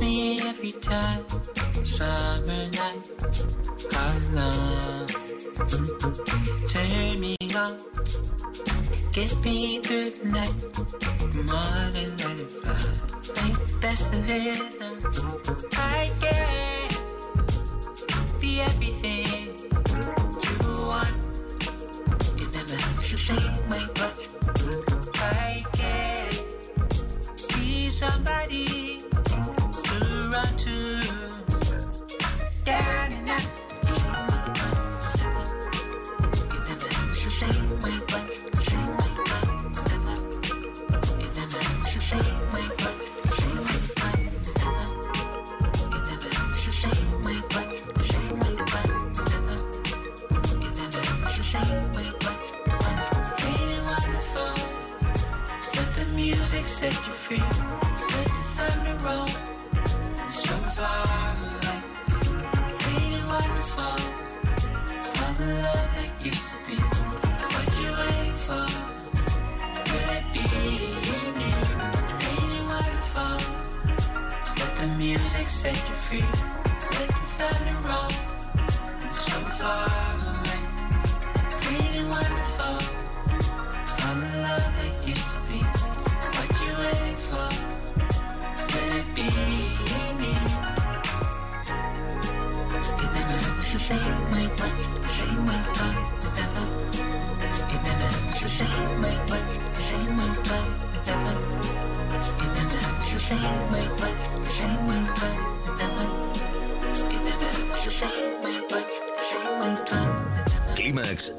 me every time. Summer night, I love. Turn me on, give me good night, more than let it fly. Make best of it.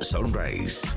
Sunrise.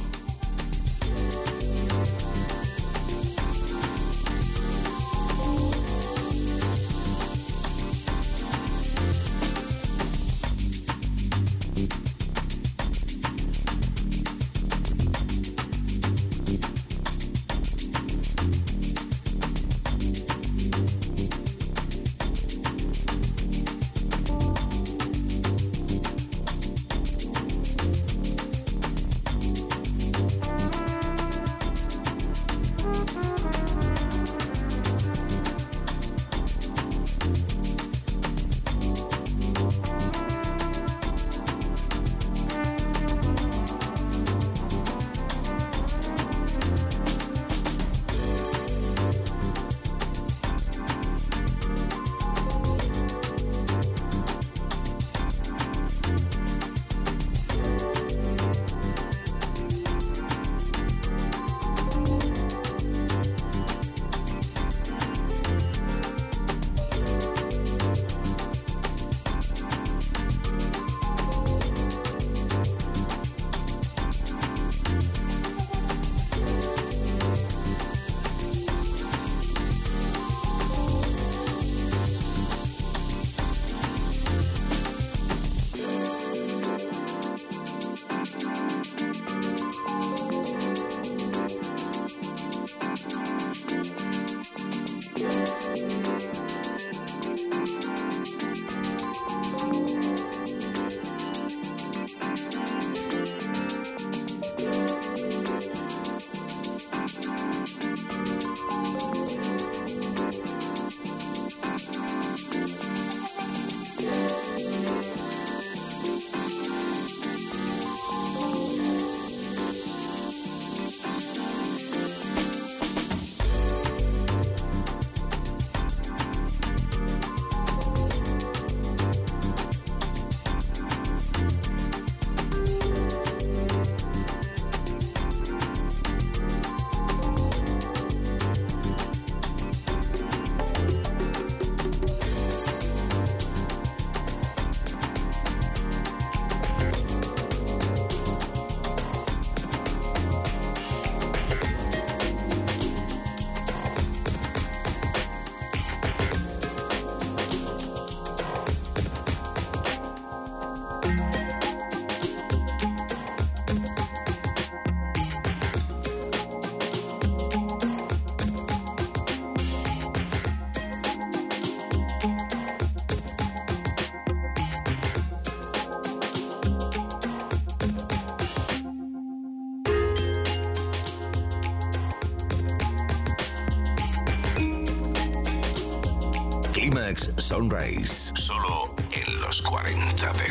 Solo en los 40 Dents.